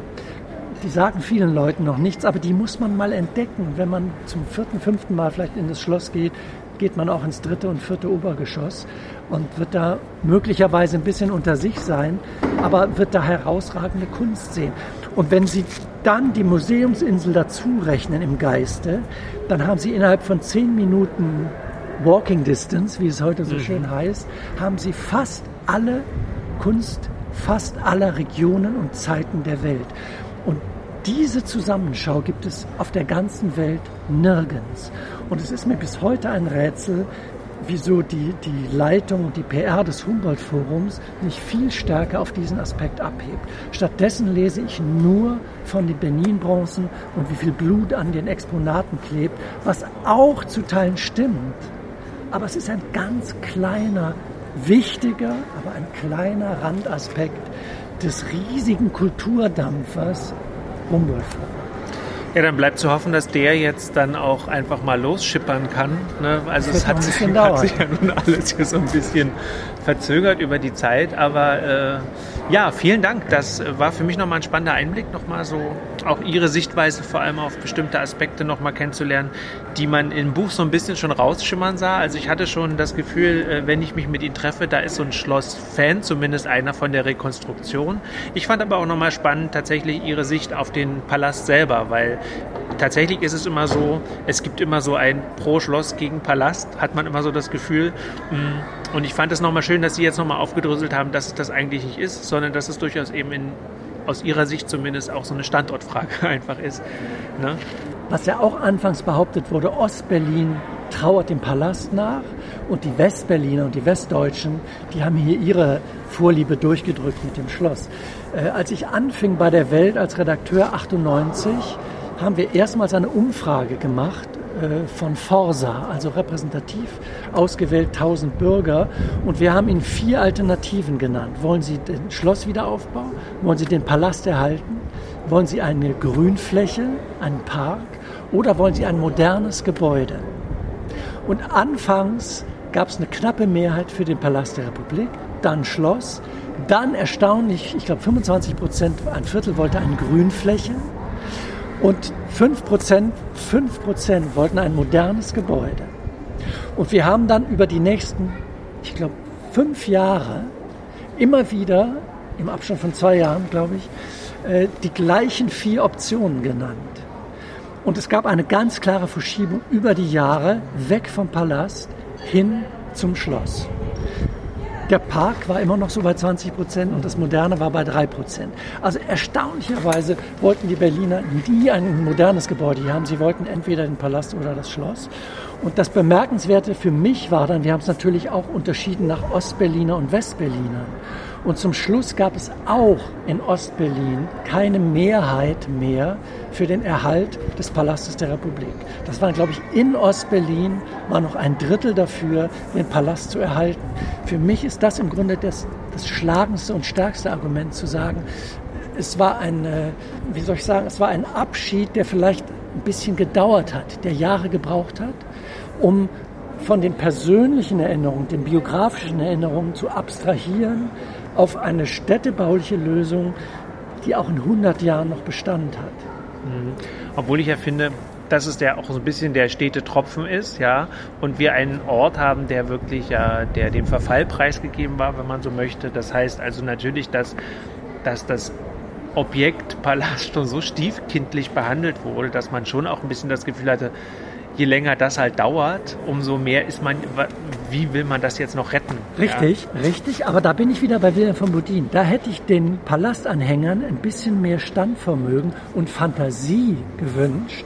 die sagen vielen Leuten noch nichts, aber die muss man mal entdecken. Wenn man zum vierten, fünften Mal vielleicht in das Schloss geht, geht man auch ins dritte und vierte Obergeschoss und wird da möglicherweise ein bisschen unter sich sein, aber wird da herausragende Kunst sehen. Und wenn Sie dann die Museumsinsel dazu rechnen im Geiste, dann haben Sie innerhalb von zehn Minuten Walking Distance, wie es heute so mhm. schön heißt, haben Sie fast alle Kunst fast aller Regionen und Zeiten der Welt. Und diese Zusammenschau gibt es auf der ganzen Welt nirgends. Und es ist mir bis heute ein Rätsel, wieso die, die Leitung und die PR des Humboldt-Forums nicht viel stärker auf diesen Aspekt abhebt. Stattdessen lese ich nur von den Benin-Bronzen und wie viel Blut an den Exponaten klebt, was auch zu Teilen stimmt. Aber es ist ein ganz kleiner, wichtiger, aber ein kleiner Randaspekt des riesigen Kulturdampfers 孟博士 Ja, dann bleibt zu hoffen, dass der jetzt dann auch einfach mal losschippern kann. Ne? Also es hat sich, hat sich, ja nun alles hier so ein bisschen verzögert über die Zeit, aber äh, ja, vielen Dank. Das war für mich nochmal ein spannender Einblick, nochmal so auch Ihre Sichtweise vor allem auf bestimmte Aspekte nochmal kennenzulernen, die man im Buch so ein bisschen schon rausschimmern sah. Also ich hatte schon das Gefühl, äh, wenn ich mich mit Ihnen treffe, da ist so ein Schloss-Fan, zumindest einer von der Rekonstruktion. Ich fand aber auch nochmal spannend tatsächlich Ihre Sicht auf den Palast selber, weil tatsächlich ist es immer so, es gibt immer so ein pro Schloss gegen Palast, hat man immer so das Gefühl. Mm, und ich fand es nochmal schön, dass Sie jetzt nochmal aufgedröselt haben, dass es das eigentlich nicht ist, sondern dass es durchaus eben in, aus Ihrer Sicht zumindest auch so eine Standortfrage [laughs] einfach ist. Ne? Was ja auch anfangs behauptet wurde, Ostberlin trauert dem Palast nach und die Westberliner und die Westdeutschen, die haben hier ihre Vorliebe durchgedrückt mit dem Schloss. Äh, als ich anfing bei der Welt als Redakteur 98, haben wir erstmals eine Umfrage gemacht äh, von Forsa, also repräsentativ ausgewählt 1000 Bürger. Und wir haben Ihnen vier Alternativen genannt. Wollen Sie den Schlosswiederaufbau? Wollen Sie den Palast erhalten? Wollen Sie eine Grünfläche, einen Park? Oder wollen Sie ein modernes Gebäude? Und anfangs gab es eine knappe Mehrheit für den Palast der Republik, dann Schloss, dann erstaunlich, ich glaube 25 Prozent, ein Viertel wollte eine Grünfläche und 5%, 5% wollten ein modernes Gebäude. Und wir haben dann über die nächsten, ich glaube, fünf Jahre immer wieder, im Abstand von zwei Jahren, glaube ich, äh, die gleichen vier Optionen genannt. Und es gab eine ganz klare Verschiebung über die Jahre weg vom Palast hin zum Schloss. Der Park war immer noch so bei 20 Prozent und das Moderne war bei 3 Prozent. Also erstaunlicherweise wollten die Berliner nie ein modernes Gebäude hier haben. Sie wollten entweder den Palast oder das Schloss. Und das Bemerkenswerte für mich war dann, wir haben es natürlich auch unterschieden nach Ostberliner und Westberlinern. Und zum Schluss gab es auch in Ostberlin keine Mehrheit mehr für den Erhalt des Palastes der Republik. Das waren, glaube ich, in Ostberlin war noch ein Drittel dafür, den Palast zu erhalten. Für mich ist das im Grunde das, das schlagendste und stärkste Argument zu sagen, es war ein, äh, wie soll ich sagen, es war ein Abschied, der vielleicht ein bisschen gedauert hat, der Jahre gebraucht hat, um von den persönlichen Erinnerungen, den biografischen Erinnerungen zu abstrahieren auf eine städtebauliche Lösung, die auch in 100 Jahren noch Bestand hat. Mhm. Obwohl ich ja finde, dass es der auch so ein bisschen der stete Tropfen ist, ja, und wir einen Ort haben, der wirklich ja, der dem Verfall preisgegeben war, wenn man so möchte. Das heißt also natürlich, dass, dass das Objekt Palast schon so stiefkindlich behandelt wurde, dass man schon auch ein bisschen das Gefühl hatte, je länger das halt dauert, umso mehr ist man, wie will man das jetzt noch retten? Richtig, ja. richtig. Aber da bin ich wieder bei Wilhelm von Bodin. Da hätte ich den Palastanhängern ein bisschen mehr Standvermögen und Fantasie gewünscht,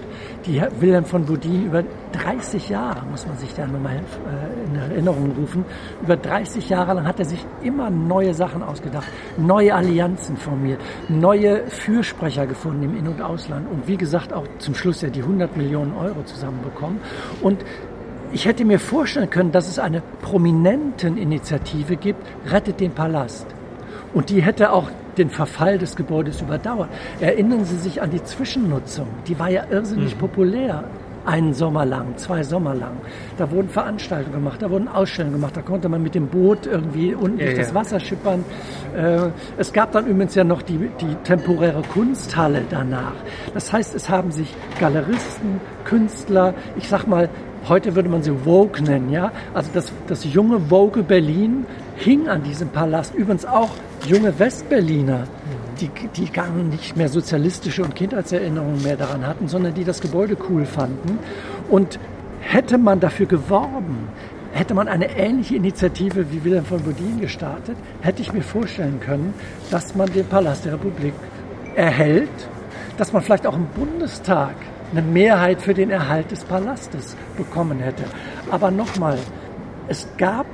die Wilhelm von Bodin über 30 Jahre, muss man sich da nochmal äh, in Erinnerung rufen, über 30 Jahre lang hat er sich immer neue Sachen ausgedacht, neue Allianzen formiert, neue Fürsprecher gefunden im In- und Ausland und wie gesagt auch zum Schluss ja die 100 Millionen Euro zusammenbekommen. Und ich hätte mir vorstellen können, dass es eine prominenten Initiative gibt, rettet den Palast. Und die hätte auch den Verfall des Gebäudes überdauert. Erinnern Sie sich an die Zwischennutzung. Die war ja irrsinnig mhm. populär. Einen Sommer lang, zwei Sommer lang. Da wurden Veranstaltungen gemacht, da wurden Ausstellungen gemacht, da konnte man mit dem Boot irgendwie unten ja, durch ja. das Wasser schippern. Äh, es gab dann übrigens ja noch die, die temporäre Kunsthalle danach. Das heißt, es haben sich Galeristen, Künstler, ich sag mal, heute würde man sie Vogue nennen, ja. Also das, das junge Vogue Berlin hing an diesem Palast. Übrigens auch junge Westberliner, die, die gar nicht mehr sozialistische und Kindheitserinnerungen mehr daran hatten, sondern die das Gebäude cool fanden. Und hätte man dafür geworben, hätte man eine ähnliche Initiative wie Wilhelm von Bodin gestartet, hätte ich mir vorstellen können, dass man den Palast der Republik erhält, dass man vielleicht auch im Bundestag eine Mehrheit für den Erhalt des Palastes bekommen hätte. Aber nochmal, es gab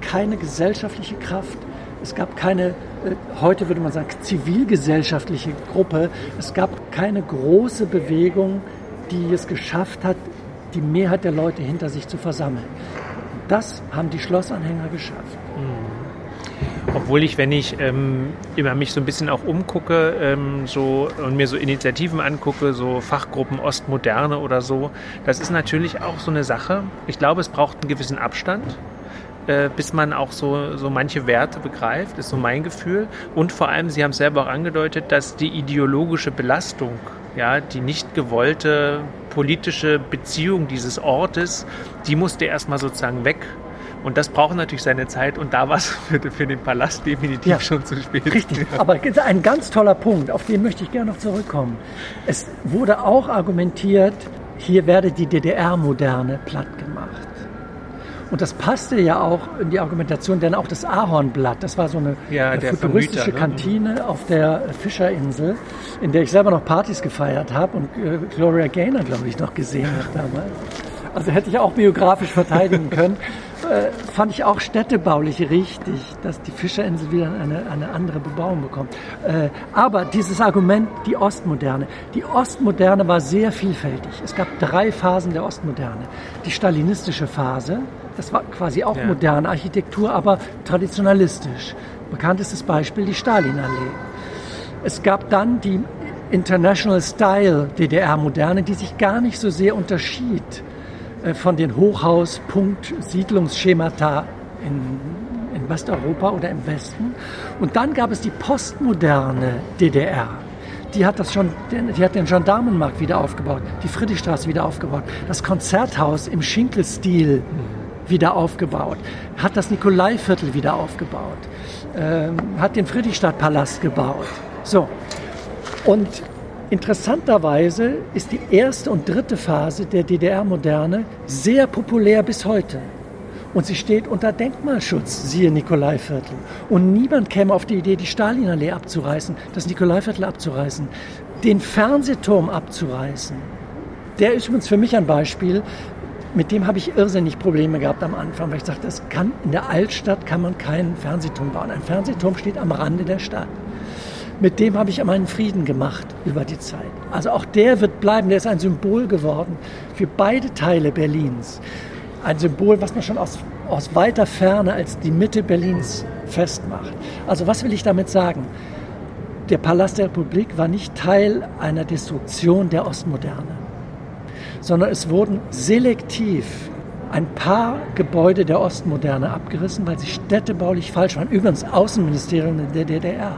keine gesellschaftliche Kraft, es gab keine, äh, heute würde man sagen, zivilgesellschaftliche Gruppe, es gab keine große Bewegung, die es geschafft hat, die Mehrheit der Leute hinter sich zu versammeln. Das haben die Schlossanhänger geschafft. Mhm. Obwohl ich, wenn ich ähm, immer mich so ein bisschen auch umgucke ähm, so, und mir so Initiativen angucke, so Fachgruppen Ostmoderne oder so, das ist natürlich auch so eine Sache. Ich glaube, es braucht einen gewissen Abstand äh, bis man auch so, so manche Werte begreift, ist so mein Gefühl. Und vor allem, Sie haben es selber auch angedeutet, dass die ideologische Belastung, ja, die nicht gewollte politische Beziehung dieses Ortes, die musste erstmal sozusagen weg. Und das braucht natürlich seine Zeit und da war es [laughs] für, für, den Palast definitiv ja, schon zu spät. Richtig, aber ein ganz toller Punkt, auf den möchte ich gerne noch zurückkommen. Es wurde auch argumentiert, hier werde die DDR-Moderne platt gemacht. Und das passte ja auch in die Argumentation, denn auch das Ahornblatt, das war so eine ja, futuristische Vermüter, ne? Kantine auf der Fischerinsel, in der ich selber noch Partys gefeiert habe und äh, Gloria Gaynor, glaube ich, noch gesehen habe damals. Also hätte ich auch biografisch verteidigen [laughs] können. Äh, fand ich auch städtebaulich richtig, dass die Fischerinsel wieder eine, eine andere Bebauung bekommt. Äh, aber dieses Argument, die Ostmoderne. Die Ostmoderne war sehr vielfältig. Es gab drei Phasen der Ostmoderne. Die stalinistische Phase, das war quasi auch ja. moderne Architektur, aber traditionalistisch. Bekanntestes Beispiel die Stalinallee. Es gab dann die International Style DDR-Moderne, die sich gar nicht so sehr unterschied äh, von den Hochhaus-Punkt-Siedlungsschemata in, in Westeuropa oder im Westen. Und dann gab es die postmoderne DDR. Die hat, das schon, die hat den Gendarmenmarkt wieder aufgebaut, die Friedrichstraße wieder aufgebaut, das Konzerthaus im Schinkelstil wieder aufgebaut, hat das Nikolaiviertel wieder aufgebaut, ähm, hat den Friedrichstadtpalast gebaut. So. Und interessanterweise ist die erste und dritte Phase der DDR-Moderne sehr populär bis heute. Und sie steht unter Denkmalschutz, siehe Nikolaiviertel. Und niemand käme auf die Idee, die Stalinallee abzureißen, das Nikolaiviertel abzureißen, den Fernsehturm abzureißen. Der ist übrigens für mich ein Beispiel, mit dem habe ich irrsinnig Probleme gehabt am Anfang, weil ich sagte, das kann, in der Altstadt kann man keinen Fernsehturm bauen. Ein Fernsehturm steht am Rande der Stadt. Mit dem habe ich meinen Frieden gemacht über die Zeit. Also auch der wird bleiben, der ist ein Symbol geworden für beide Teile Berlins. Ein Symbol, was man schon aus, aus weiter Ferne als die Mitte Berlins festmacht. Also was will ich damit sagen? Der Palast der Republik war nicht Teil einer Destruktion der Ostmoderne sondern es wurden selektiv ein paar Gebäude der Ostmoderne abgerissen, weil sie städtebaulich falsch waren. Übrigens Außenministerium der DDR.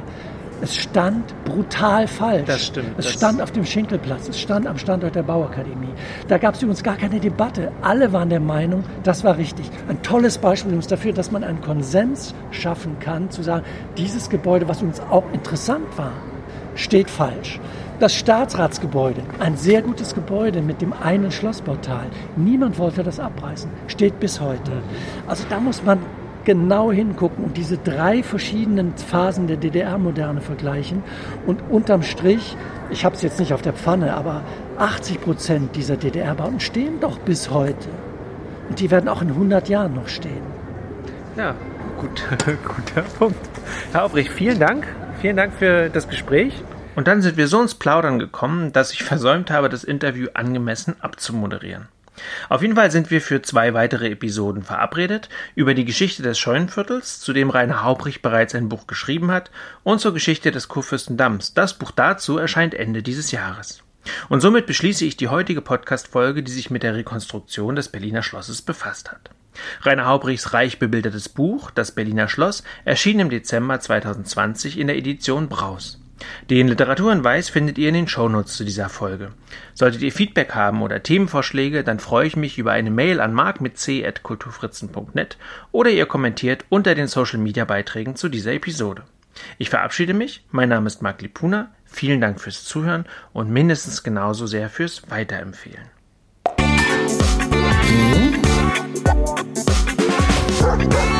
Es stand brutal falsch. Das stimmt. Es das stand auf dem Schinkelplatz, es stand am Standort der Bauakademie. Da gab es übrigens gar keine Debatte. Alle waren der Meinung, das war richtig. Ein tolles Beispiel übrigens dafür, dass man einen Konsens schaffen kann, zu sagen, dieses Gebäude, was uns auch interessant war, steht falsch. Das Staatsratsgebäude, ein sehr gutes Gebäude mit dem einen Schlossportal. Niemand wollte das abreißen, steht bis heute. Also da muss man genau hingucken und diese drei verschiedenen Phasen der DDR-Moderne vergleichen. Und unterm Strich, ich habe es jetzt nicht auf der Pfanne, aber 80 Prozent dieser DDR-Bauten stehen doch bis heute. Und die werden auch in 100 Jahren noch stehen. Ja, gut, [laughs] guter Punkt. Herr Aubrich, vielen Dank. Vielen Dank für das Gespräch. Und dann sind wir so ins Plaudern gekommen, dass ich versäumt habe, das Interview angemessen abzumoderieren. Auf jeden Fall sind wir für zwei weitere Episoden verabredet, über die Geschichte des Scheunenviertels, zu dem Rainer Haubrich bereits ein Buch geschrieben hat, und zur Geschichte des Kurfürstendamms. Das Buch dazu erscheint Ende dieses Jahres. Und somit beschließe ich die heutige Podcast-Folge, die sich mit der Rekonstruktion des Berliner Schlosses befasst hat. Rainer Haubrichs reich bebildertes Buch, Das Berliner Schloss, erschien im Dezember 2020 in der Edition Braus. Den Literaturhinweis findet ihr in den Shownotes zu dieser Folge. Solltet ihr Feedback haben oder Themenvorschläge, dann freue ich mich über eine Mail an mark mit c.kulturfritzen.net oder ihr kommentiert unter den Social Media Beiträgen zu dieser Episode. Ich verabschiede mich, mein Name ist Marc Lipuna, vielen Dank fürs Zuhören und mindestens genauso sehr fürs Weiterempfehlen. Die